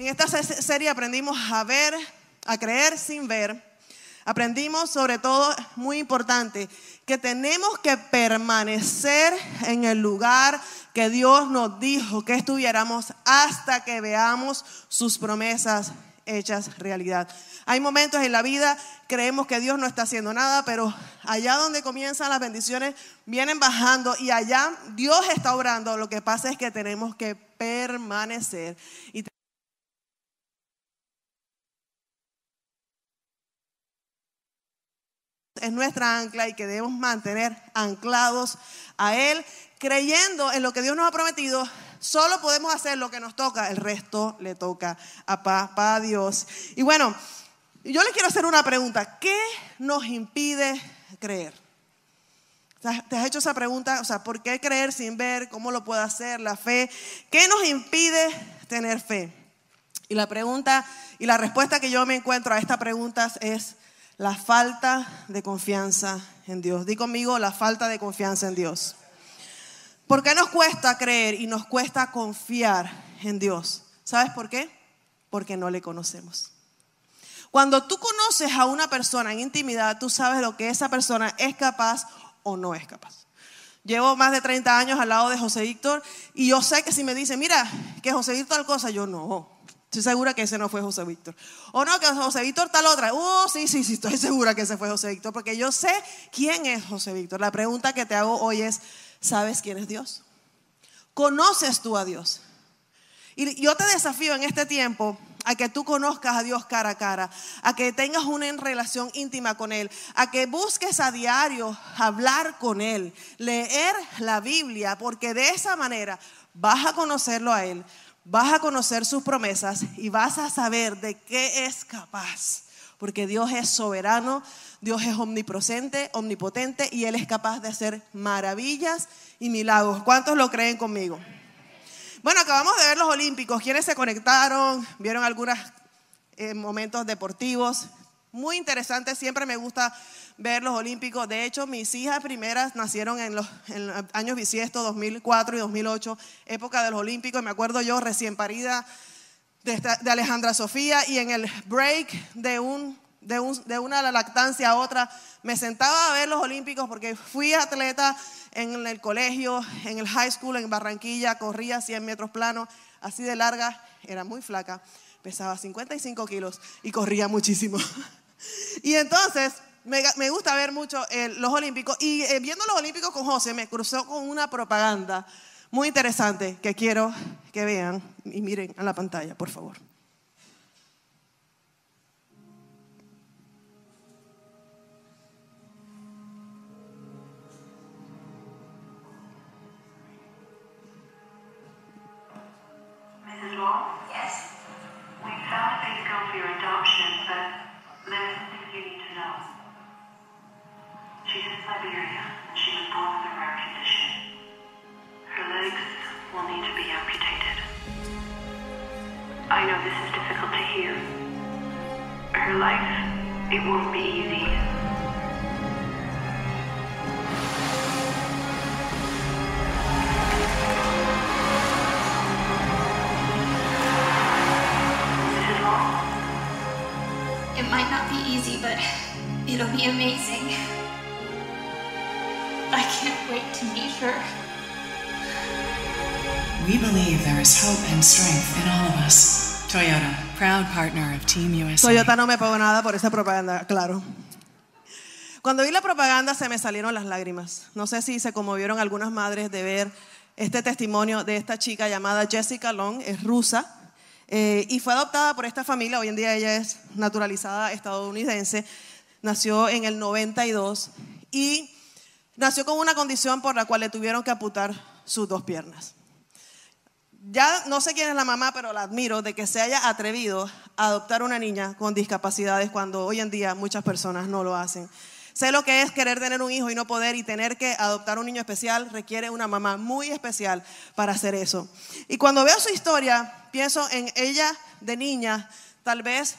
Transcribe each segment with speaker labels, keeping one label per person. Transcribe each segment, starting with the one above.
Speaker 1: En esta serie aprendimos a ver, a creer sin ver. Aprendimos sobre todo, muy importante, que tenemos que permanecer en el lugar que Dios nos dijo que estuviéramos hasta que veamos sus promesas hechas realidad. Hay momentos en la vida, creemos que Dios no está haciendo nada, pero allá donde comienzan las bendiciones, vienen bajando y allá Dios está obrando. Lo que pasa es que tenemos que permanecer. Y es nuestra ancla y que debemos mantener anclados a Él, creyendo en lo que Dios nos ha prometido. Solo podemos hacer lo que nos toca, el resto le toca a papá Dios. Y bueno, yo les quiero hacer una pregunta. ¿Qué nos impide creer? ¿Te has hecho esa pregunta? O sea, ¿por qué creer sin ver? ¿Cómo lo puedo hacer? La fe. ¿Qué nos impide tener fe? Y la pregunta y la respuesta que yo me encuentro a esta pregunta es la falta de confianza en Dios. Di conmigo la falta de confianza en Dios. ¿Por qué nos cuesta creer y nos cuesta confiar en Dios? ¿Sabes por qué? Porque no le conocemos. Cuando tú conoces a una persona en intimidad, tú sabes lo que esa persona es capaz o no es capaz. Llevo más de 30 años al lado de José Víctor y yo sé que si me dicen, mira, que José Víctor tal cosa, yo no. Estoy segura que ese no fue José Víctor. O no, que José Víctor tal otra. Oh, sí, sí, sí, estoy segura que ese fue José Víctor, porque yo sé quién es José Víctor. La pregunta que te hago hoy es, ¿sabes quién es Dios? ¿Conoces tú a Dios? Y yo te desafío en este tiempo a que tú conozcas a Dios cara a cara, a que tengas una relación íntima con Él, a que busques a diario hablar con Él, leer la Biblia, porque de esa manera vas a conocerlo a Él, vas a conocer sus promesas y vas a saber de qué es capaz. Porque Dios es soberano, Dios es omnipresente, omnipotente y Él es capaz de hacer maravillas y milagros. ¿Cuántos lo creen conmigo? Bueno, acabamos de ver los Olímpicos. ¿Quiénes se conectaron? ¿Vieron algunos eh, momentos deportivos? Muy interesante, siempre me gusta ver los Olímpicos. De hecho, mis hijas primeras nacieron en los, años bisiestos, 2004 y 2008, época de los Olímpicos. Me acuerdo yo recién parida de, Alejandra Sofía y en el break de, de, un, de una lactancia a otra, me sentaba a ver los Olímpicos porque fui atleta en el colegio, en el high school en Barranquilla, corría 100 metros planos, así de larga, era muy flaca, pesaba 55 kilos y corría muchísimo. y entonces me, gusta ver mucho eh, los Olímpicos. Y eh, viendo los Olímpicos con José, me cruzó con una propaganda muy interesante que quiero que vean y miren a la pantalla, por favor.
Speaker 2: I know this is difficult to hear. Her life, it won't be easy.
Speaker 3: It might not be easy, but it'll be amazing. I can't wait to meet her.
Speaker 4: We believe there is hope and strength in all of us. Toyota, proud partner of Team USA.
Speaker 1: Toyota no me pagó nada por esa propaganda, claro. Cuando vi la propaganda se me salieron las lágrimas. No sé si se conmovieron algunas madres de ver este testimonio de esta chica llamada Jessica Long, es rusa, eh, y fue adoptada por esta familia. Hoy en día ella es naturalizada estadounidense. Nació en el 92 y nació con una condición por la cual le tuvieron que amputar sus dos piernas ya no sé quién es la mamá, pero la admiro de que se haya atrevido a adoptar una niña con discapacidades cuando hoy en día muchas personas no lo hacen. Sé lo que es querer tener un hijo y no poder y tener que adoptar un niño especial requiere una mamá muy especial para hacer eso. Y cuando veo su historia, pienso en ella de niña, tal vez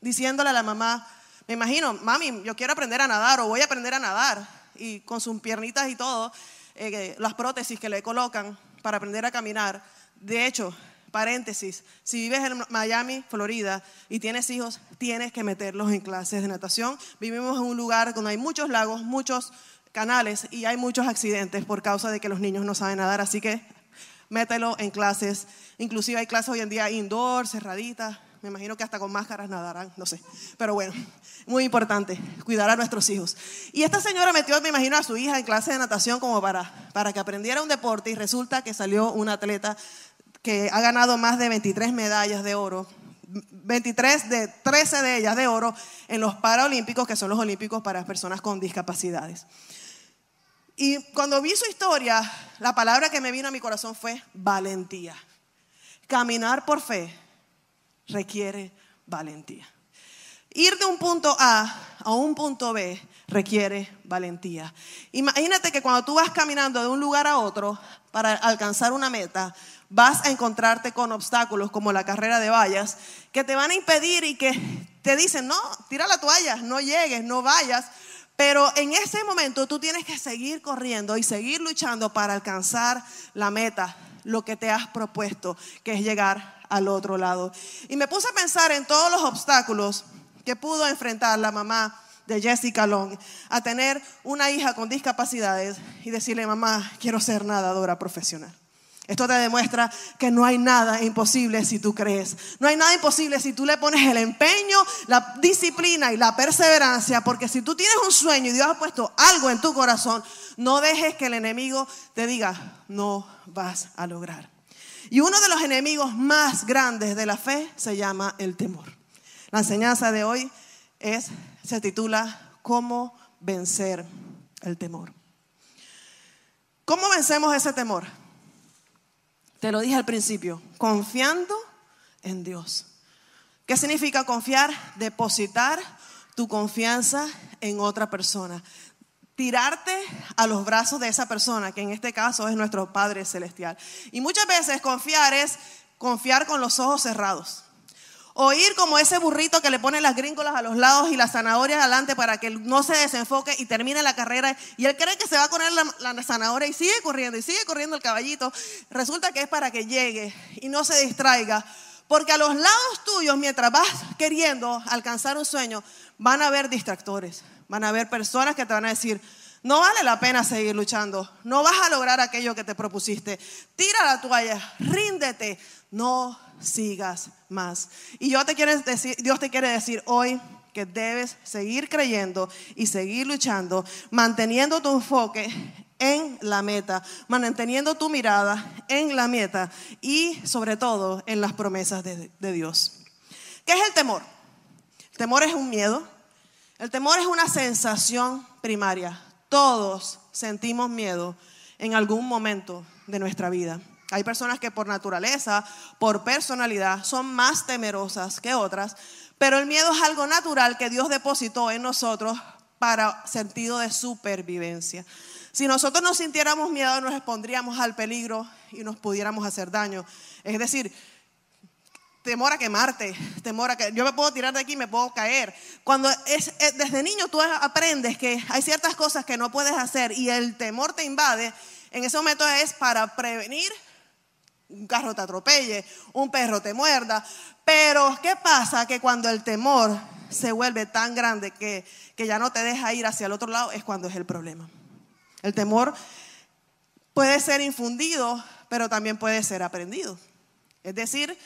Speaker 1: diciéndole a la mamá, me imagino, mami, yo quiero aprender a nadar o voy a aprender a nadar. Y con sus piernitas y todo, eh, las prótesis que le colocan para aprender a caminar de hecho, paréntesis, si vives en Miami, Florida, y tienes hijos, tienes que meterlos en clases de natación. Vivimos en un lugar donde hay muchos lagos, muchos canales y hay muchos accidentes por causa de que los niños no saben nadar, así que mételo en clases. Inclusive hay clases hoy en día indoor, cerraditas. Me imagino que hasta con máscaras nadarán, no sé. Pero bueno, muy importante, cuidar a nuestros hijos. Y esta señora metió, me imagino, a su hija en clase de natación como para, para que aprendiera un deporte y resulta que salió una atleta que ha ganado más de 23 medallas de oro, 23 de 13 de ellas de oro en los Paralímpicos, que son los Olímpicos para personas con discapacidades. Y cuando vi su historia, la palabra que me vino a mi corazón fue valentía. Caminar por fe requiere valentía. Ir de un punto A a un punto B requiere valentía. Imagínate que cuando tú vas caminando de un lugar a otro para alcanzar una meta, vas a encontrarte con obstáculos como la carrera de vallas que te van a impedir y que te dicen, no, tira la toalla, no llegues, no vayas. Pero en ese momento tú tienes que seguir corriendo y seguir luchando para alcanzar la meta, lo que te has propuesto, que es llegar al otro lado. Y me puse a pensar en todos los obstáculos que pudo enfrentar la mamá de Jessica Long a tener una hija con discapacidades y decirle, mamá, quiero ser nadadora profesional. Esto te demuestra que no hay nada imposible si tú crees. No hay nada imposible si tú le pones el empeño, la disciplina y la perseverancia, porque si tú tienes un sueño y Dios ha puesto algo en tu corazón, no dejes que el enemigo te diga, no vas a lograr. Y uno de los enemigos más grandes de la fe se llama el temor. La enseñanza de hoy es, se titula ¿Cómo vencer el temor? ¿Cómo vencemos ese temor? Te lo dije al principio, confiando en Dios. ¿Qué significa confiar? Depositar tu confianza en otra persona tirarte a los brazos de esa persona, que en este caso es nuestro Padre Celestial. Y muchas veces confiar es confiar con los ojos cerrados. O ir como ese burrito que le pone las gringolas a los lados y las zanahorias adelante para que no se desenfoque y termine la carrera. Y él cree que se va a poner la, la zanahoria y sigue corriendo y sigue corriendo el caballito. Resulta que es para que llegue y no se distraiga. Porque a los lados tuyos, mientras vas queriendo alcanzar un sueño, van a haber distractores Van a haber personas que te van a decir, no vale la pena seguir luchando, no vas a lograr aquello que te propusiste, tira la toalla, ríndete, no sigas más. Y yo te quiero decir, Dios te quiere decir hoy que debes seguir creyendo y seguir luchando, manteniendo tu enfoque en la meta, manteniendo tu mirada en la meta y sobre todo en las promesas de, de Dios. ¿Qué es el temor? El temor es un miedo, el temor es una sensación primaria. Todos sentimos miedo en algún momento de nuestra vida. Hay personas que por naturaleza, por personalidad, son más temerosas que otras, pero el miedo es algo natural que Dios depositó en nosotros para sentido de supervivencia. Si nosotros no sintiéramos miedo, nos expondríamos al peligro y nos pudiéramos hacer daño. Es decir, temor a quemarte, temor a que yo me puedo tirar de aquí me puedo caer. Cuando es, desde niño tú aprendes que hay ciertas cosas que no puedes hacer y el temor te invade, en ese momento es para prevenir un carro te atropelle, un perro te muerda. Pero ¿qué pasa? Que cuando el temor se vuelve tan grande que, que ya no te deja ir hacia el otro lado, es cuando es el problema. El temor puede ser infundido, pero también puede ser aprendido. Es decir,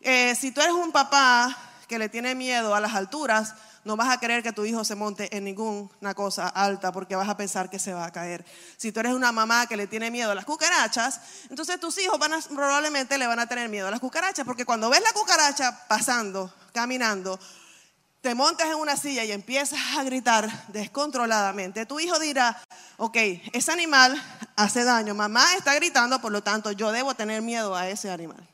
Speaker 1: eh, si tú eres un papá que le tiene miedo a las alturas, no vas a querer que tu hijo se monte en ninguna cosa alta porque vas a pensar que se va a caer. Si tú eres una mamá que le tiene miedo a las cucarachas, entonces tus hijos probablemente le van a tener miedo a las cucarachas porque cuando ves la cucaracha pasando, caminando, te montas en una silla y empiezas a gritar descontroladamente, tu hijo dirá, ok, ese animal hace daño, mamá está gritando, por lo tanto yo debo tener miedo a ese animal.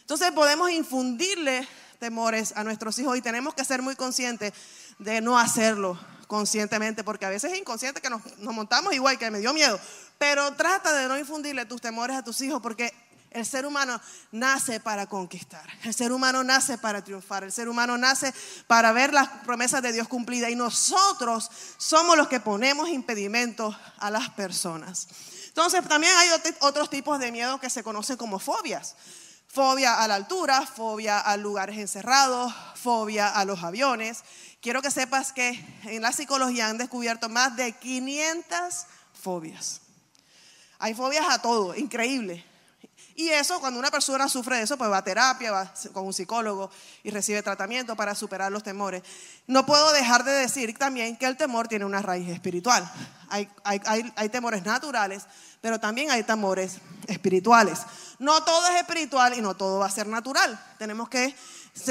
Speaker 1: Entonces podemos infundirle temores a nuestros hijos y tenemos que ser muy conscientes de no hacerlo conscientemente, porque a veces es inconsciente que nos, montamos igual, que me dio miedo, pero trata de no infundirle tus temores a tus hijos, porque el ser humano nace para conquistar, el ser humano nace para triunfar, el ser humano nace para ver las promesas de Dios cumplidas y nosotros somos los que ponemos impedimentos a las personas. Entonces también hay otros tipos de miedo que se conocen como fobias. Fobia a la altura, fobia a lugares encerrados, fobia a los aviones. Quiero que sepas que en la psicología han descubierto más de 500 fobias. Hay fobias a todo, increíble. Y eso, cuando una persona sufre de eso, pues va a terapia, va con un psicólogo y recibe tratamiento para superar los temores. No puedo dejar de decir también que el temor tiene una raíz espiritual. Hay, hay, hay, temores naturales, pero también hay temores espirituales. No todo es espiritual y no todo va a ser natural. Tenemos que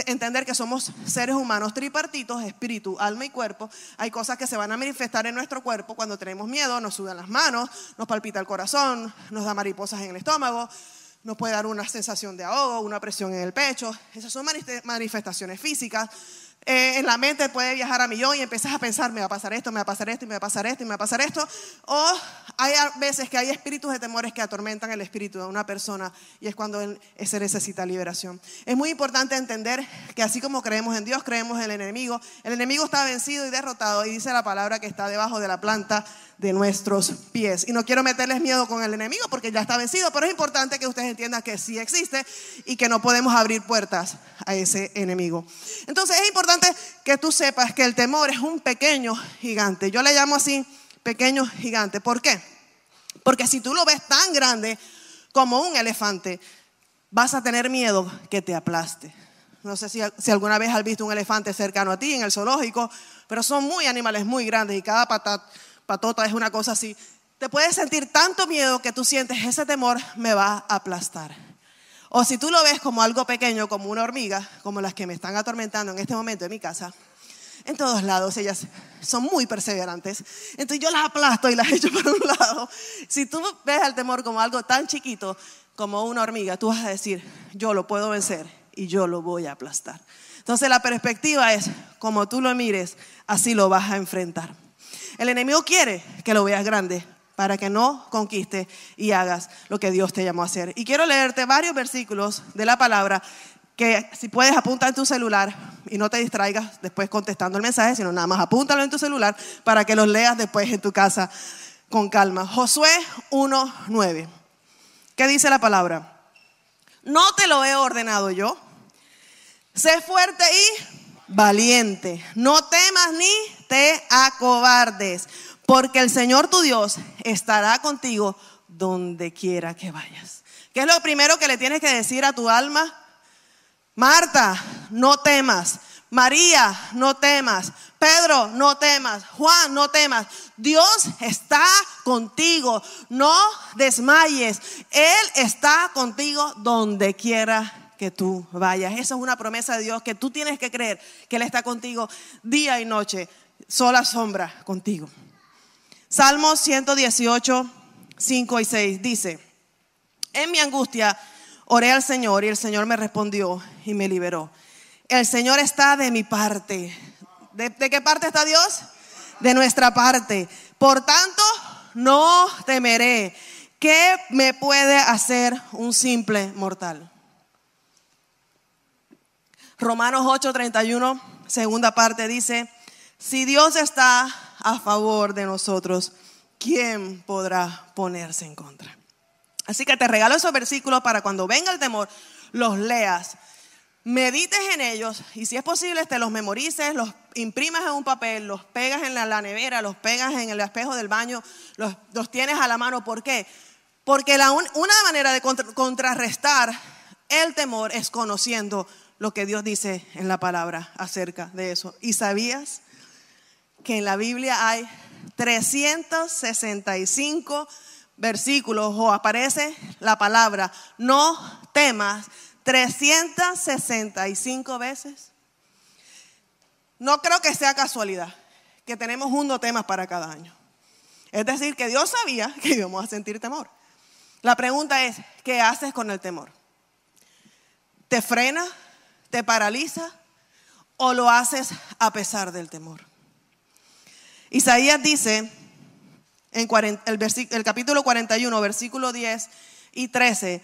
Speaker 1: entender que somos seres humanos tripartitos, espíritu, alma y cuerpo. Hay cosas que se van a manifestar en nuestro cuerpo cuando tenemos miedo, nos sudan las manos, nos palpita el corazón, nos da mariposas en el estómago, nos puede dar una sensación de ahogo, una presión en el pecho. Esas son manifestaciones físicas. Eh, en la mente puede viajar a millón y empiezas a pensar, me va a pasar esto, me va a pasar esto, me va a pasar esto, me va a pasar esto. O hay veces que hay espíritus de temores que atormentan el espíritu de una persona y es cuando se necesita liberación. Es muy importante entender que así como creemos en Dios, creemos en el enemigo. El enemigo está vencido y derrotado y dice la palabra que está debajo de la planta de nuestros pies. Y no quiero meterles miedo con el enemigo porque ya está vencido, pero es importante que ustedes entiendan que sí existe y que no podemos abrir puertas a ese enemigo. Entonces es importante que tú sepas que el temor es un pequeño gigante. Yo le llamo así pequeño gigante. ¿Por qué? Porque si tú lo ves tan grande como un elefante, vas a tener miedo que te aplaste. No sé si, alguna vez has visto un elefante cercano a ti en el zoológico, pero son muy animales muy grandes y cada patat patota es una cosa así, te puedes sentir tanto miedo que tú sientes ese temor me va a aplastar. O si tú lo ves como algo pequeño, como una hormiga, como las que me están atormentando en este momento en mi casa, en todos lados ellas son muy perseverantes. Entonces yo las aplasto y las echo para un lado. Si tú ves al temor como algo tan chiquito como una hormiga, tú vas a decir, yo lo puedo vencer y yo lo voy a aplastar. Entonces la perspectiva es, como tú lo mires, así lo vas a enfrentar. El enemigo quiere que lo veas grande para que no conquiste y hagas lo que Dios te llamó a hacer. Y quiero leerte varios versículos de la palabra que si puedes apuntar en tu celular y no te distraigas después contestando el mensaje, sino nada más apúntalo en tu celular para que los leas después en tu casa con calma. Josué 1.9. ¿Qué dice la palabra? No te lo he ordenado yo. Sé fuerte y valiente. No temas ni te acobardes, porque el Señor tu Dios estará contigo donde quiera que vayas. ¿Qué es lo primero que le tienes que decir a tu alma? Marta, no temas. María, no temas. Pedro, no temas. Juan, no temas. Dios está contigo. No desmayes. Él está contigo donde quiera que tú vayas. Esa es una promesa de Dios que tú tienes que creer que Él está contigo día y noche, sola sombra contigo. Salmos 118, 5 y 6 dice, en mi angustia oré al Señor y el Señor me respondió y me liberó. El Señor está de mi parte. ¿De, de qué parte está Dios? De nuestra parte. Por tanto, no temeré. ¿Qué me puede hacer un simple mortal? Romanos 8:31, segunda parte, dice, si Dios está a favor de nosotros, ¿quién podrá ponerse en contra? Así que te regalo esos versículos para cuando venga el temor, los leas, medites en ellos y si es posible te los memorices, los imprimas en un papel, los pegas en la, nevera, los pegas en el espejo del baño, los, tienes a la mano. ¿Por qué? Porque la una manera de contrarrestar el temor es conociendo lo que Dios dice en la palabra acerca de eso. ¿Y sabías que en la Biblia hay 365 versículos o aparece la palabra no temas 365 veces? No creo que sea casualidad que tenemos un no temas para cada año. Es decir, que Dios sabía que íbamos a sentir temor. La pregunta es, ¿qué haces con el temor? ¿Te frena? te paraliza o lo haces a pesar del temor. Isaías dice en el, capítulo 41, versículo 10 y 13,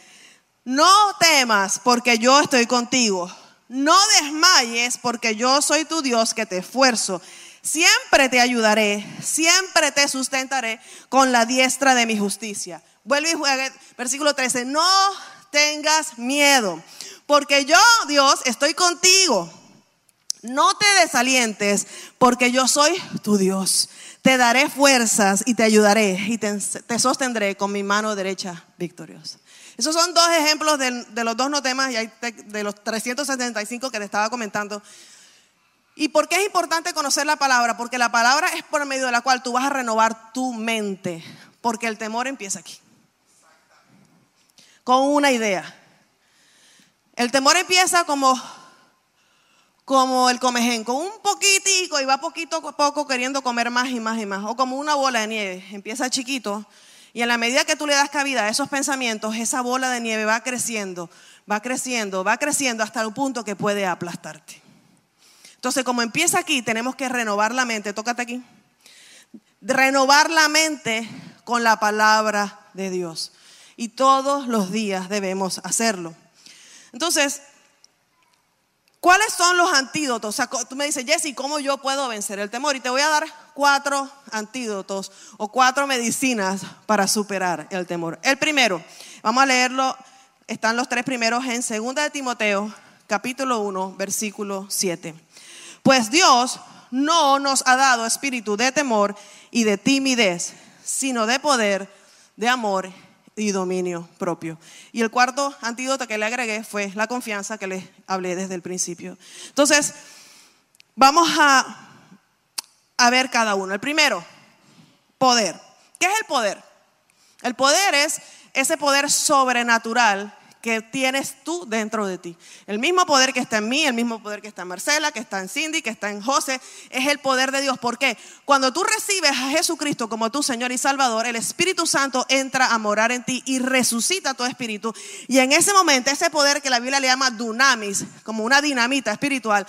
Speaker 1: no temas porque yo estoy contigo, no desmayes porque yo soy tu Dios que te esfuerzo. Siempre te ayudaré, siempre te sustentaré con la diestra de mi justicia. Vuelve y juega, versículo 13, no tengas miedo, porque yo, Dios, estoy contigo. No te desalientes, porque yo soy tu Dios. Te daré fuerzas y te ayudaré y te, te sostendré con mi mano derecha victoriosa. Esos son dos ejemplos de, los dos no temas y hay de los 375 que te estaba comentando. ¿Y por qué es importante conocer la palabra? Porque la palabra es por medio de la cual tú vas a renovar tu mente, porque el temor empieza aquí. Con una idea. El temor empieza como como el comején, con un poquitico y va poquito a poco queriendo comer más y más y más, o como una bola de nieve, empieza chiquito y en la medida que tú le das cabida a esos pensamientos, esa bola de nieve va creciendo, va creciendo, va creciendo hasta el punto que puede aplastarte. Entonces, como empieza aquí, tenemos que renovar la mente, tócate aquí, renovar la mente con la palabra de Dios. Y todos los días debemos hacerlo. Entonces, ¿Cuáles son los antídotos? O sea, tú me dices, Jesse, ¿cómo yo puedo vencer el temor? Y te voy a dar cuatro antídotos o cuatro medicinas para superar el temor. El primero, vamos a leerlo, están los tres primeros en 2 de Timoteo, capítulo 1, versículo 7. Pues Dios no nos ha dado espíritu de temor y de timidez, sino de poder, de amor y dominio propio. Y el cuarto antídoto que le agregué fue la confianza que les hablé desde el principio. Entonces, vamos a, a ver cada uno. El primero, poder. ¿Qué es el poder? El poder es ese poder sobrenatural que tienes tú dentro de ti. El mismo poder que está en mí, el mismo poder que está en Marcela, que está en Cindy, que está en José, es el poder de Dios. ¿Por qué? Cuando tú recibes a Jesucristo como tu Señor y Salvador, el Espíritu Santo entra a morar en ti y resucita tu espíritu. Y en ese momento, ese poder que la Biblia le llama dunamis, como una dinamita espiritual,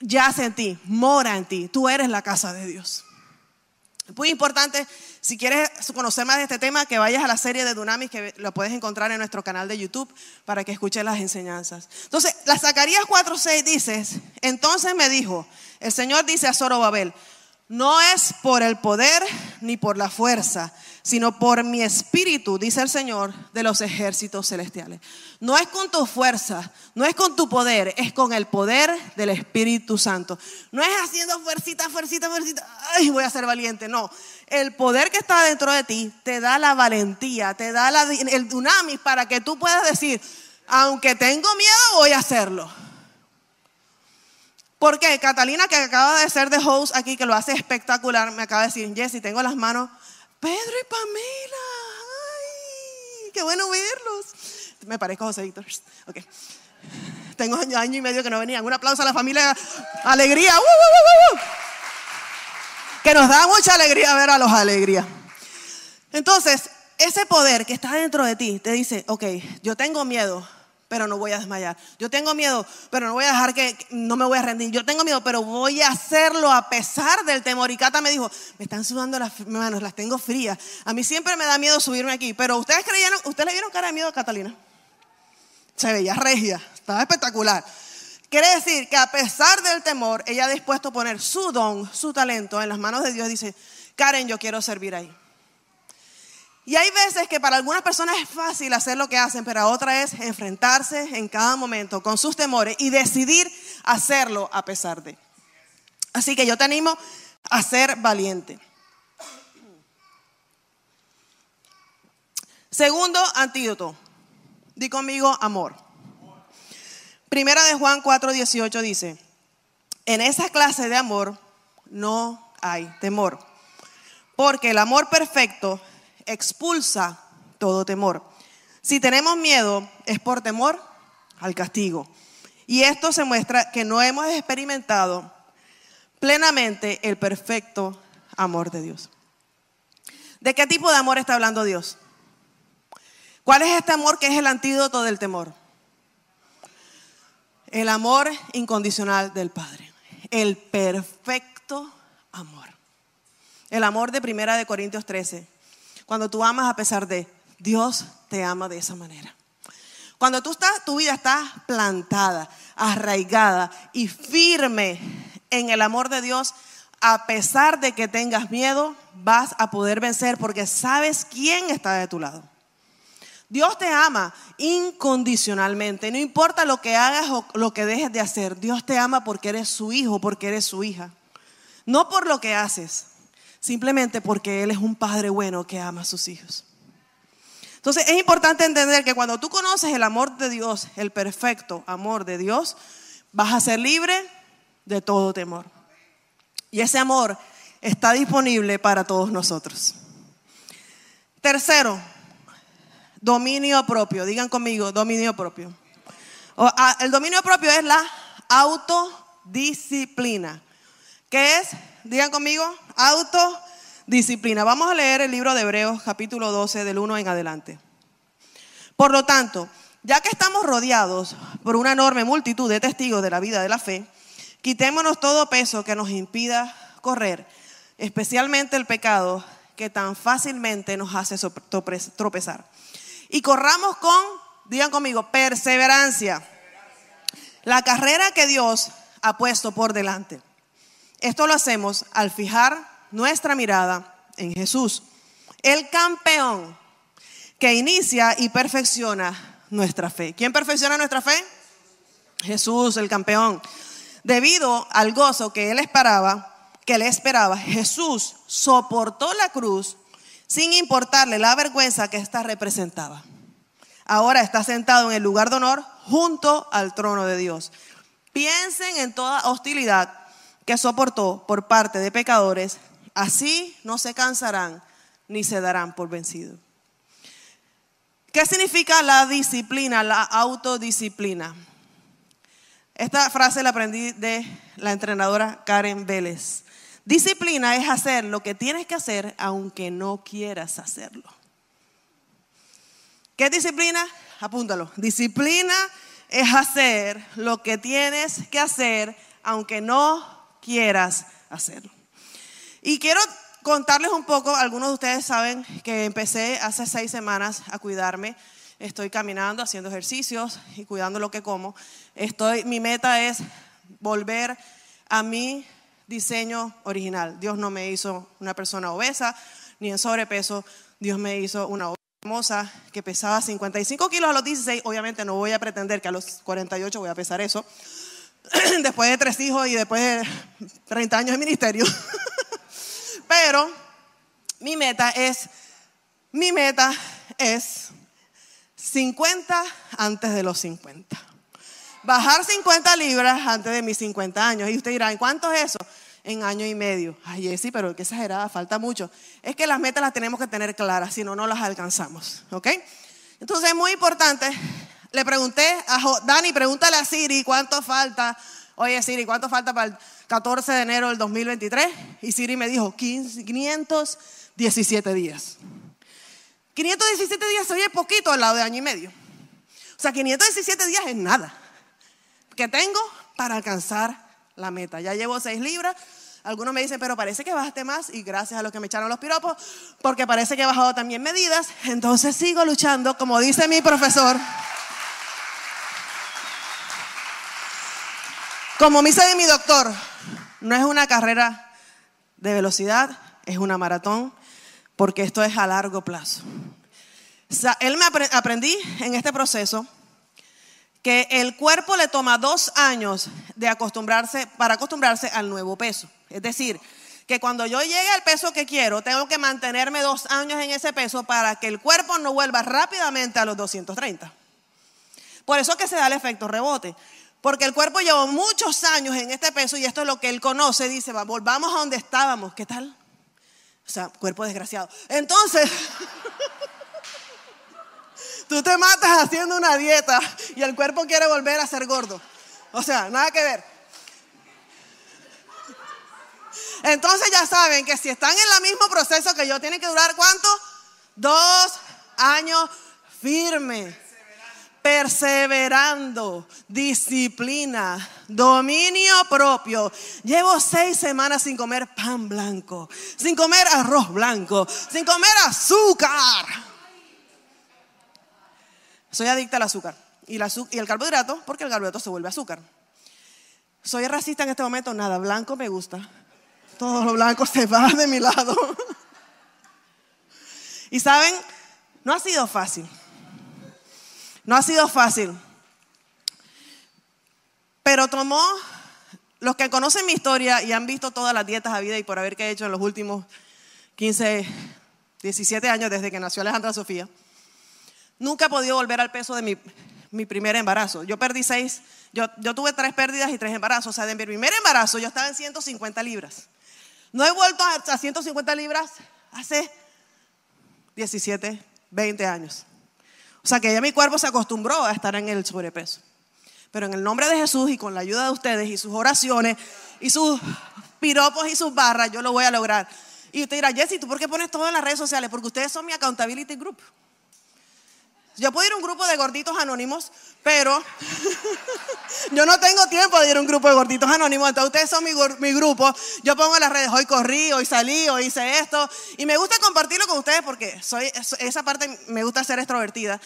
Speaker 1: yace en ti, mora en ti. Tú eres la casa de Dios. Muy importante si quieres conocer más de este tema, que vayas a la serie de Dunamis, que lo puedes encontrar en nuestro canal de YouTube para que escuches las enseñanzas. Entonces, la Zacarías 4:6 dice, entonces me dijo, el Señor dice a Zorobabel, no es por el poder ni por la fuerza, sino por mi espíritu, dice el Señor de los ejércitos celestiales. No es con tu fuerza, no es con tu poder, es con el poder del Espíritu Santo. No es haciendo fuercita, fuercita, fuercita, ay, voy a ser valiente, no. El poder que está dentro de ti te da la valentía, te da el dunamis para que tú puedas decir, aunque tengo miedo, voy a hacerlo. Porque Catalina, que acaba de ser de host aquí, que lo hace espectacular, me acaba de decir, Jessy, tengo las manos, Pedro y Pamela, ay, qué bueno verlos. Me parezco a José Víctor. Ok. Tengo año y medio que no venían. Un aplauso a la familia, alegría. ¡Uh, uh, uh, que nos da mucha alegría ver a los alegrías. Entonces, ese poder que está dentro de ti te dice, ok, yo tengo miedo, pero no voy a desmayar. Yo tengo miedo, pero no voy a dejar que, no me voy a rendir. Yo tengo miedo, pero voy a hacerlo a pesar del temor. Y Cata me dijo, me están sudando las manos, las tengo frías. A mí siempre me da miedo subirme aquí. Pero ustedes creyeron, ustedes le vieron cara de miedo a Catalina. Se veía regia, estaba espectacular. Quiere decir que a pesar del temor, ella ha dispuesto a poner su don, su talento en las manos de Dios. Dice, Karen, yo quiero servir ahí. Y hay veces que para algunas personas es fácil hacer lo que hacen, pero a otras es enfrentarse en cada momento con sus temores y decidir hacerlo a pesar de. Así que yo te animo a ser valiente. Segundo antídoto. Di conmigo amor. Primera de Juan 4:18 dice, en esa clase de amor no hay temor, porque el amor perfecto expulsa todo temor. Si tenemos miedo es por temor al castigo. Y esto se muestra que no hemos experimentado plenamente el perfecto amor de Dios. ¿De qué tipo de amor está hablando Dios? ¿Cuál es este amor que es el antídoto del temor? El amor incondicional del Padre. El perfecto amor. El amor de Primera de Corintios 13 cuando tú amas a pesar de, Dios te ama de esa manera. Cuando tú estás, tu vida está plantada, arraigada y firme en el amor de Dios, a pesar de que tengas miedo, vas a poder vencer porque sabes quién está de tu lado. Dios te ama incondicionalmente. No importa lo que hagas o lo que dejes de hacer. Dios te ama porque eres su hijo, porque eres su hija. No por lo que haces, simplemente porque Él es un padre bueno que ama a sus hijos. Entonces es importante entender que cuando tú conoces el amor de Dios, el perfecto amor de Dios, vas a ser libre de todo temor. Y ese amor está disponible para todos nosotros. Tercero, dominio propio. Digan conmigo, dominio propio. Ah, el dominio propio es la autodisciplina. ¿Qué es? Digan conmigo, autodisciplina. Vamos a leer el libro de Hebreos capítulo 12 del 1 en adelante. Por lo tanto, ya que estamos rodeados por una enorme multitud de testigos de la vida de la fe, quitémonos todo peso que nos impida correr, especialmente el pecado que tan fácilmente nos hace tropezar. Y corramos con, digan conmigo, perseverancia. La carrera que Dios ha puesto por delante. Esto lo hacemos al fijar nuestra mirada en Jesús, el campeón que inicia y perfecciona nuestra fe. ¿Quién perfecciona nuestra fe? Jesús, el campeón. Debido al gozo que él esperaba, que le esperaba, Jesús soportó la cruz sin importarle la vergüenza que ésta representaba. Ahora está sentado en el lugar de honor junto al trono de Dios. Piensen en toda hostilidad que soportó por parte de pecadores, así no se cansarán ni se darán por vencidos. ¿Qué significa la disciplina, la autodisciplina? Esta frase la aprendí de la entrenadora Karen Vélez. Disciplina es hacer lo que tienes que hacer aunque no quieras hacerlo. ¿Qué es disciplina? Apúntalo. Disciplina es hacer lo que tienes que hacer aunque no quieras hacerlo. Y quiero contarles un poco, algunos de ustedes saben que empecé hace seis semanas a cuidarme. Estoy caminando, haciendo ejercicios y cuidando lo que como. Estoy, mi meta es volver a mi diseño original. Dios no me hizo una persona obesa ni en sobrepeso. Dios me hizo una hermosa que pesaba 55 kilos a los 16. Obviamente no voy a pretender que a los 48 voy a pesar eso. después de tres hijos y después de 30 años de ministerio. Pero mi meta es, mi meta es 50 antes de los 50. Bajar 50 libras antes de mis 50 años. Y usted dirá, ¿en cuánto es eso? En año y medio. Ay, sí, pero qué exagerada, falta mucho. Es que las metas las tenemos que tener claras, si no, no las alcanzamos. ¿Ok? Entonces es muy importante le pregunté a Dani, pregúntale a Siri cuánto falta. Oye, Siri, ¿cuánto falta para el 14 de enero del 2023? Y Siri me dijo 517 días. 517 días oye poquito al lado de año y medio. O sea, 517 días es nada. Que tengo para alcanzar la meta. Ya llevo 6 libras. Algunos me dicen, pero parece que bajaste más y gracias a los que me echaron los piropos, porque parece que he bajado también medidas. Entonces sigo luchando, como dice mi profesor. Como me dice mi doctor, no es una carrera de velocidad, es una maratón, porque esto es a largo plazo. él me aprendí en este proceso que el cuerpo le toma dos años de acostumbrarse, para acostumbrarse al nuevo peso. Es decir, que cuando yo llegue al peso que quiero, tengo que mantenerme dos años en ese peso para que el cuerpo no vuelva rápidamente a los 230. Por eso que se da el efecto rebote. Porque el cuerpo llevó muchos años en este peso y esto es lo que él conoce. Dice, volvamos a donde estábamos. ¿Qué tal? O sea, cuerpo desgraciado. Entonces, tú te matas haciendo una dieta y el cuerpo quiere volver a ser gordo. O sea, nada que ver. Entonces ya saben que si están en el mismo proceso que yo, tienen que durar cuánto? Dos años firmes perseverando, disciplina, dominio propio. Llevo seis semanas sin comer pan blanco, sin comer arroz blanco, sin comer azúcar. Soy adicta al azúcar y, y el carbohidrato, porque el carbohidrato se vuelve azúcar. Soy racista en este momento, nada blanco me gusta. Todo lo blanco se va de mi lado. y saben, no ha sido fácil. No ha sido fácil. Pero tomó, los que conocen mi historia y han visto todas las dietas a vida y por haber que he hecho en los últimos 15, 17 años desde que nació Alejandra Sofía, nunca he podido volver al peso de mi, primer embarazo. Yo perdí seis, yo, tuve tres pérdidas y tres embarazos. O sea, de mi primer embarazo yo estaba en 150 libras. No he vuelto a, a 150 libras hace 17, 20 años. O sea que ya mi cuerpo se acostumbró a estar en el sobrepeso. Pero en el nombre de Jesús y con la ayuda de ustedes y sus oraciones y sus piropos y sus barras, yo lo voy a lograr. Y usted dirá, Jesse, ¿tú por qué pones todo en las redes sociales? Porque ustedes son mi accountability group. Yo puedo ir a un grupo de gorditos anónimos, pero yo no tengo tiempo de ir a un grupo de gorditos anónimos. Entonces ustedes son mi, mi grupo. Yo pongo en las redes, hoy corrí, hoy salí, hoy hice esto. Y me gusta compartirlo con ustedes porque soy, esa parte me gusta ser extrovertida.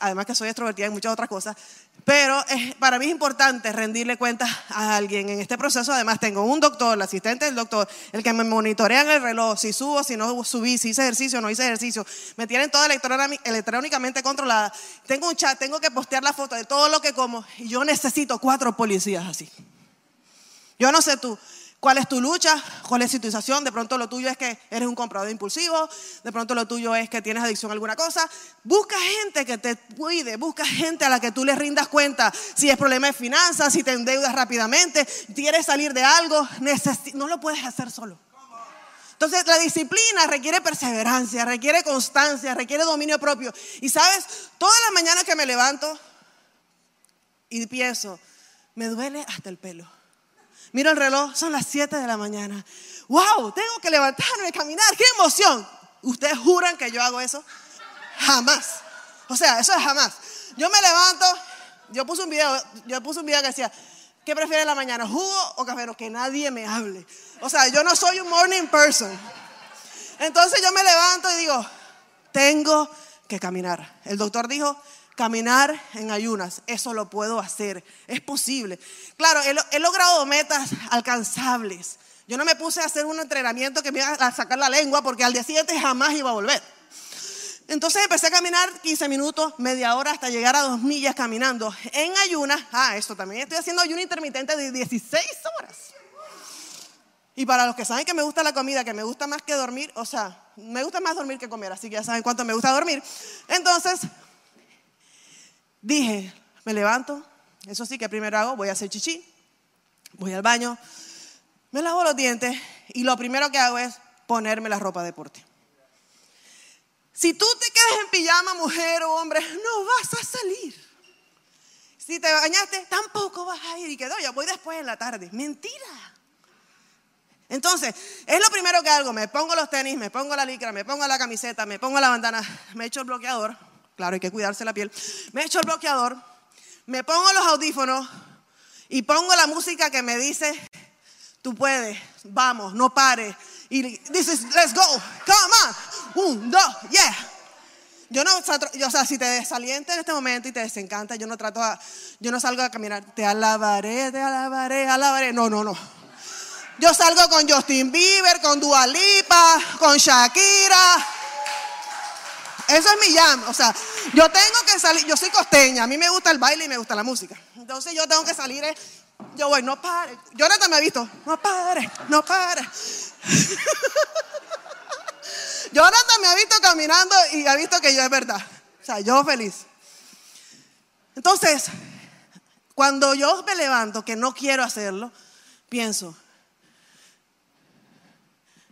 Speaker 1: Además que soy extrovertida en muchas otras cosas. Pero eh, para mí es importante rendirle cuentas a alguien en este proceso. Además tengo un doctor, el asistente del doctor, el que me monitorea en el reloj, si subo, si no subí, si hice ejercicio, no hice ejercicio. Me tienen toda electrónica- electrónicamente controlada. Tengo un chat, tengo que postear la foto de todo lo que como. Y yo necesito cuatro policías así. Yo no sé tú. ¿Cuál es tu lucha? ¿Cuál es tu situación? De pronto lo tuyo es que eres un comprador impulsivo, de pronto lo tuyo es que tienes adicción a alguna cosa. Busca gente que te cuide, busca gente a la que tú le rindas cuenta. Si es problema de finanzas, si te endeudas rápidamente, quieres salir de algo, no lo puedes hacer solo. Entonces la disciplina requiere perseverancia, requiere constancia, requiere dominio propio. Y sabes, todas las mañanas que me levanto y pienso, me duele hasta el pelo. Miro el reloj, son las 7 de la mañana. ¡Wow! Tengo que levantarme, caminar, ¡qué emoción! ¿Ustedes juran que yo hago eso? Jamás. O sea, eso es jamás. Yo me levanto, yo puse un video, yo puse un video que decía, ¿qué prefiere en la mañana, jugo o café? No, que nadie me hable. O sea, yo no soy un morning person. Entonces yo me levanto y digo, tengo que caminar. El doctor dijo, caminar en ayunas, eso lo puedo hacer, es posible. Claro, he, lo- he logrado metas alcanzables. Yo no me puse a hacer un entrenamiento que me iba a sacar la lengua porque al día siguiente jamás iba a volver. Entonces empecé a caminar 15 minutos, media hora hasta llegar a dos millas caminando. En ayunas, ah, esto también estoy haciendo ayuno intermitente de 16 horas. Y para los que saben que me gusta la comida, que me gusta más que dormir, o sea, me gusta más dormir que comer, así que ya saben cuánto me gusta dormir. Entonces, dije, me levanto, eso sí que primero hago, voy a hacer chichi, voy al baño, me lavo los dientes y lo primero que hago es ponerme la ropa de deporte. Si tú te quedas en pijama, mujer o hombre, no vas a salir. Si te bañaste, tampoco vas a ir. Y quedó, yo voy después en la tarde. Mentira. Entonces, es lo primero que hago. Me pongo los tenis, me pongo la licra, me pongo la camiseta, me pongo la bandana, me echo el bloqueador. Claro, hay que cuidarse la piel. Me echo el bloqueador, me pongo los audífonos y pongo la música que me dice, tú puedes, vamos, no pares. Y dices, let's go, come on. Un, dos, yeah. Yo no, yo, o sea, si te desalienta en este momento y te desencanta, yo no trato a, yo no salgo a caminar, te alabaré, te alabaré, alabaré. No, no, no. Yo salgo con Justin Bieber, con Dua Lipa, con Shakira. Eso es mi jam. O sea, yo tengo que salir, yo soy costeña, a mí me gusta el baile y me gusta la música. Entonces yo tengo que salir, eh, yo voy, no pare. Jonathan me ha visto, no pare, no pare. Jonathan me ha visto caminando y ha visto que yo es verdad. O sea, yo feliz. Entonces, cuando yo me levanto, que no quiero hacerlo, pienso,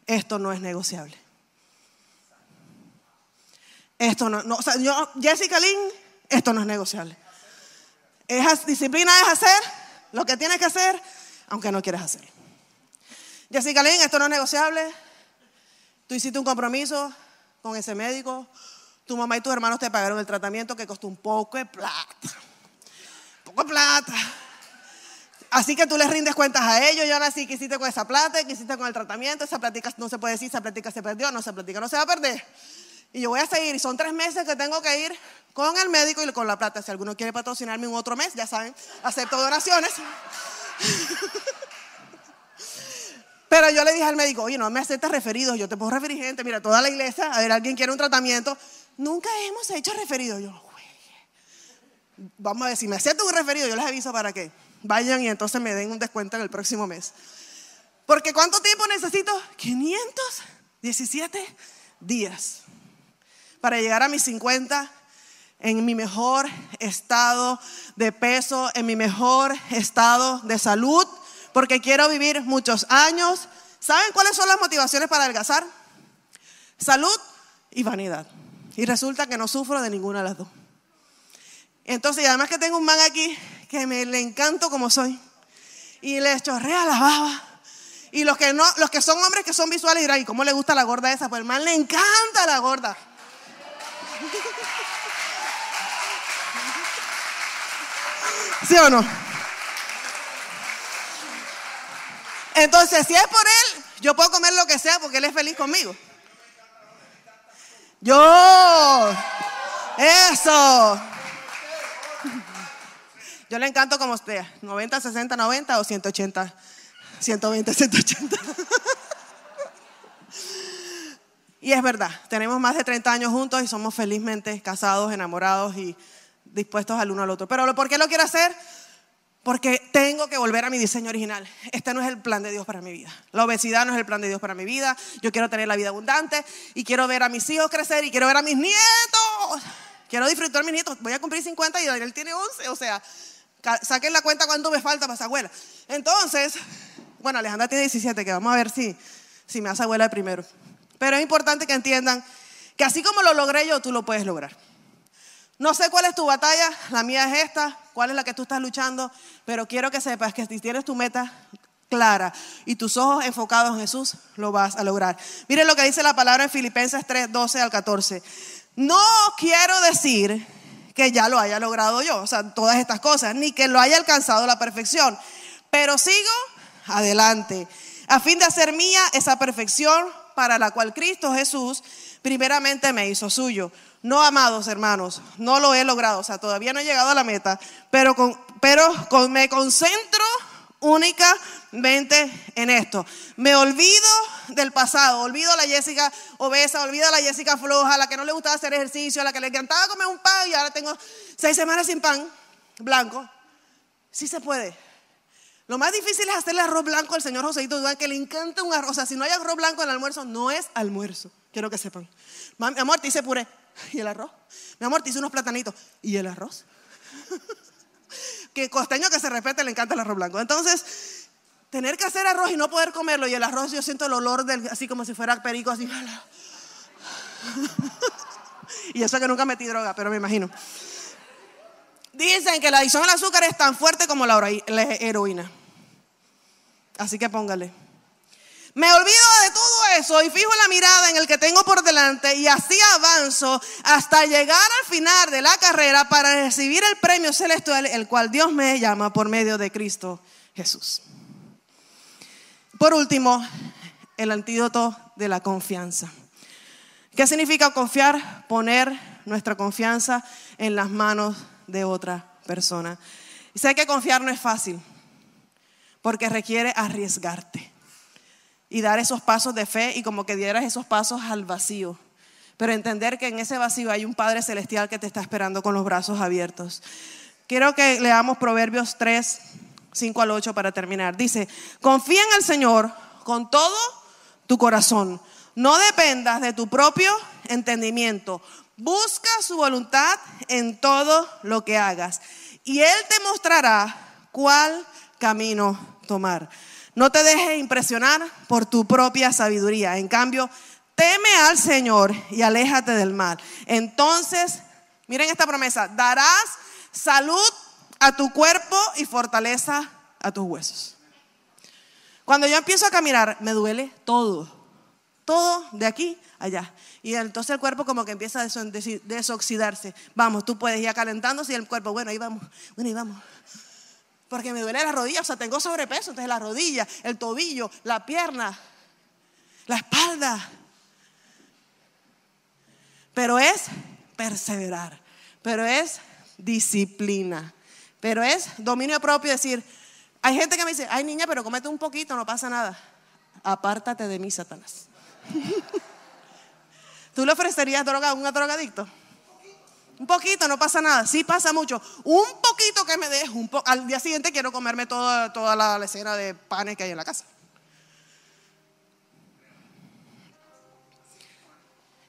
Speaker 1: esto no es negociable. Esto no, no o sea, yo, Jessica Lynn, esto no es negociable. Es, disciplina es hacer lo que tienes que hacer, aunque no quieras hacerlo. Jessica Lynn, esto no es negociable. Tú hiciste un compromiso con ese médico. Tu mamá y tus hermanos te pagaron el tratamiento que costó un poco de plata. Poco de plata. Así que tú les rindes cuentas a ellos. Yo nací, ¿qué hiciste con esa plata? ¿Qué hiciste con el tratamiento? Esa plática no se puede decir, esa plática se perdió, no, esa plática no se va a perder. Y yo voy a seguir. Y son tres meses que tengo que ir con el médico y con la plata. Si alguno quiere patrocinarme un otro mes, ya saben, acepto donaciones. Pero yo le dije al médico, oye, no me aceptas referidos, yo te puedo referir gente, mira, toda la iglesia, a ver, alguien quiere un tratamiento. Nunca hemos hecho referidos. Yo, güey. vamos a ver, si me aceptan un referido, yo les aviso para que vayan y entonces me den un descuento en el próximo mes. Porque ¿cuánto tiempo necesito? 517 días para llegar a mis 50 en mi mejor estado de peso, en mi mejor estado de salud, porque quiero vivir muchos años. ¿Saben cuáles son las motivaciones para adelgazar? Salud y vanidad. Y resulta que no sufro de ninguna de las dos. Entonces, y además que tengo un man aquí que me le encanto como soy. Y le chorrea la baba. Y los que no, los que son hombres que son visuales dirán, ¿y cómo le gusta la gorda esa? Pues el man le encanta la gorda. ¿Sí o no? Entonces, si es por él, yo puedo comer lo que sea porque él es feliz conmigo. Yo, eso. Yo le encanto como usted, 90, 60, 90 o 180, 120, 180. Y es verdad, tenemos más de 30 años juntos y somos felizmente casados, enamorados y dispuestos al uno al otro. Pero ¿por qué lo quiero hacer? Porque tengo que volver a mi diseño original. Este no es el plan de Dios para mi vida. La obesidad no es el plan de Dios para mi vida. Yo quiero tener la vida abundante y quiero ver a mis hijos crecer y quiero ver a mis nietos. Quiero disfrutar a mis nietos. Voy a cumplir 50 y Daniel tiene 11. O sea, saquen la cuenta cuánto me falta para esa abuela. Entonces, bueno, Alejandra tiene 17, que vamos a ver si, si me hace abuela de primero. Pero es importante que entiendan que así como lo logré yo, tú lo puedes lograr. No sé cuál es tu batalla, la mía es esta, cuál es la que tú estás luchando, pero quiero que sepas que si tienes tu meta clara y tus ojos enfocados en Jesús, lo vas a lograr. Miren lo que dice la palabra en Filipenses 3, 12 al 14. No quiero decir que ya lo haya logrado yo, o sea, todas estas cosas, ni que lo haya alcanzado la perfección, pero sigo adelante, a fin de hacer mía esa perfección para la cual Cristo Jesús primeramente me hizo suyo. No, amados hermanos, no lo he logrado, o sea, todavía no he llegado a la meta, pero, con, pero con, me concentro únicamente en esto. Me olvido del pasado, olvido a la Jessica obesa, olvido a la Jessica floja, a la que no le gustaba hacer ejercicio, a la que le encantaba comer un pan y ahora tengo seis semanas sin pan blanco. Sí se puede. Lo más difícil es hacerle arroz blanco al señor Joséito Duan, que le encanta un arroz. O sea, si no hay arroz blanco en el almuerzo, no es almuerzo. Quiero que sepan. Mi amor, te hice puré. ¿Y el arroz? Mi amor, te hice unos platanitos. ¿Y el arroz? que costeño que se respete le encanta el arroz blanco. Entonces, tener que hacer arroz y no poder comerlo. Y el arroz, yo siento el olor del, así como si fuera perico, así. y eso que nunca metí droga, pero me imagino. Dicen que la adicción al azúcar es tan fuerte como la heroína. Así que póngale. Me olvido de todo eso y fijo la mirada en el que tengo por delante y así avanzo hasta llegar al final de la carrera para recibir el premio celestial, el cual Dios me llama por medio de Cristo Jesús. Por último, el antídoto de la confianza. ¿Qué significa confiar? Poner nuestra confianza en las manos de otra persona. Y sé que confiar no es fácil, porque requiere arriesgarte y dar esos pasos de fe y como que dieras esos pasos al vacío. Pero entender que en ese vacío hay un Padre Celestial que te está esperando con los brazos abiertos. Quiero que leamos Proverbios 3, 5 al 8 para terminar. Dice, confía en el Señor con todo tu corazón. No dependas de tu propio entendimiento. Busca su voluntad en todo lo que hagas. Y Él te mostrará cuál camino tomar. No te dejes impresionar por tu propia sabiduría. En cambio, teme al Señor y aléjate del mal. Entonces, miren esta promesa, darás salud a tu cuerpo y fortaleza a tus huesos. Cuando yo empiezo a caminar, me duele todo, todo de aquí allá. Y entonces el cuerpo como que empieza a desoxidarse. Vamos, tú puedes ir calentándose y el cuerpo, bueno, ahí vamos, bueno, ahí vamos porque me duele la rodilla, o sea, tengo sobrepeso, entonces la rodilla, el tobillo, la pierna, la espalda. Pero es perseverar, pero es disciplina, pero es dominio propio, decir, hay gente que me dice, ay niña, pero comete un poquito, no pasa nada. Apártate de mí, Satanás. ¿Tú le ofrecerías droga a un drogadicto? Un poquito, no pasa nada. Sí pasa mucho. Un poquito que me des, un po al día siguiente quiero comerme toda, toda la, escena de panes que hay en la casa.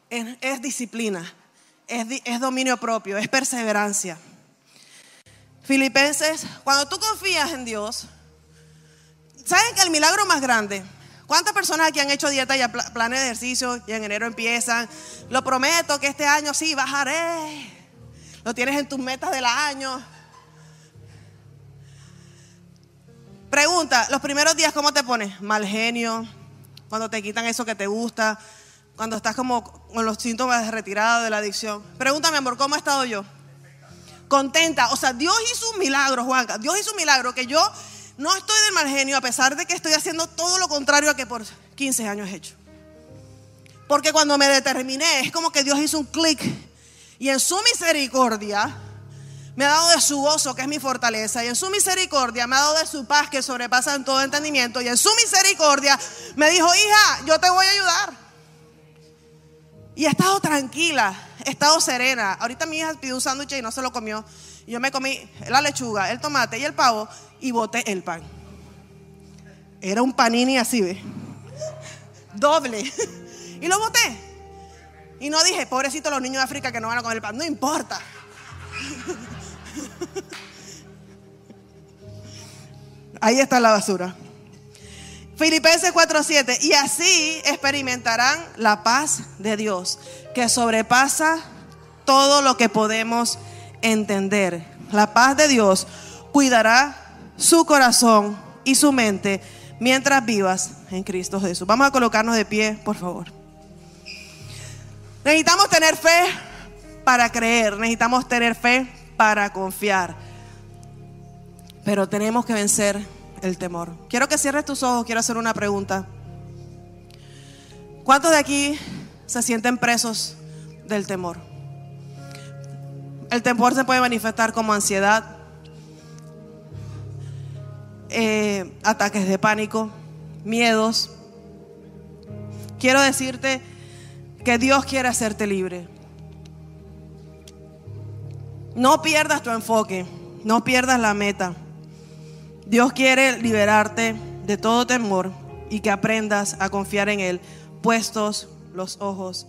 Speaker 1: Es, disciplina, es, es dominio propio, es perseverancia. Filipenses, cuando tú confías en Dios, ¿saben que el milagro más grande? ¿Cuántas personas aquí han hecho dieta y planes de ejercicio y en enero empiezan? Lo prometo que este año sí bajaré. Lo tienes en tus metas del año. Pregunta, los primeros días, ¿cómo te pones? Mal genio, cuando te quitan eso que te gusta, cuando estás como con los síntomas de retirada de la adicción. Pregúntame, amor, ¿cómo he estado yo? Contenta. O sea, Dios hizo un milagro, Juanca. Dios hizo un milagro que yo no estoy del mal genio a pesar de que estoy haciendo todo lo contrario a que por 15 años he hecho. Porque cuando me determiné, es como que Dios hizo un clic y en su misericordia me ha dado de su gozo, que es mi fortaleza, y en su misericordia me ha dado de su paz, que sobrepasa en todo entendimiento, y en su misericordia me dijo, hija, yo te voy a ayudar. Y he estado tranquila, he estado serena. Ahorita mi hija pidió un sándwich y no se lo comió. Y yo me comí la lechuga, el tomate y el pavo y boté el pan. Era un panini así, ¿ves? Doble. Y lo boté. Y no dije, pobrecito los niños de África que no van a comer pan. No importa. Ahí está la basura. Filipenses 4:7. Y así experimentarán la paz de Dios, que sobrepasa todo lo que podemos entender. La paz de Dios cuidará su corazón y su mente mientras vivas en Cristo Jesús. Vamos a colocarnos de pie, por favor. Necesitamos tener fe para creer, necesitamos tener fe para confiar. Pero tenemos que vencer el temor. Quiero que cierres tus ojos, quiero hacer una pregunta. ¿Cuántos de aquí se sienten presos del temor? El temor se puede manifestar como ansiedad, eh, ataques de pánico, miedos. Quiero decirte que Dios quiere hacerte libre. No pierdas tu enfoque, no pierdas la meta. Dios quiere liberarte de todo temor y que aprendas a confiar en Él, puestos los ojos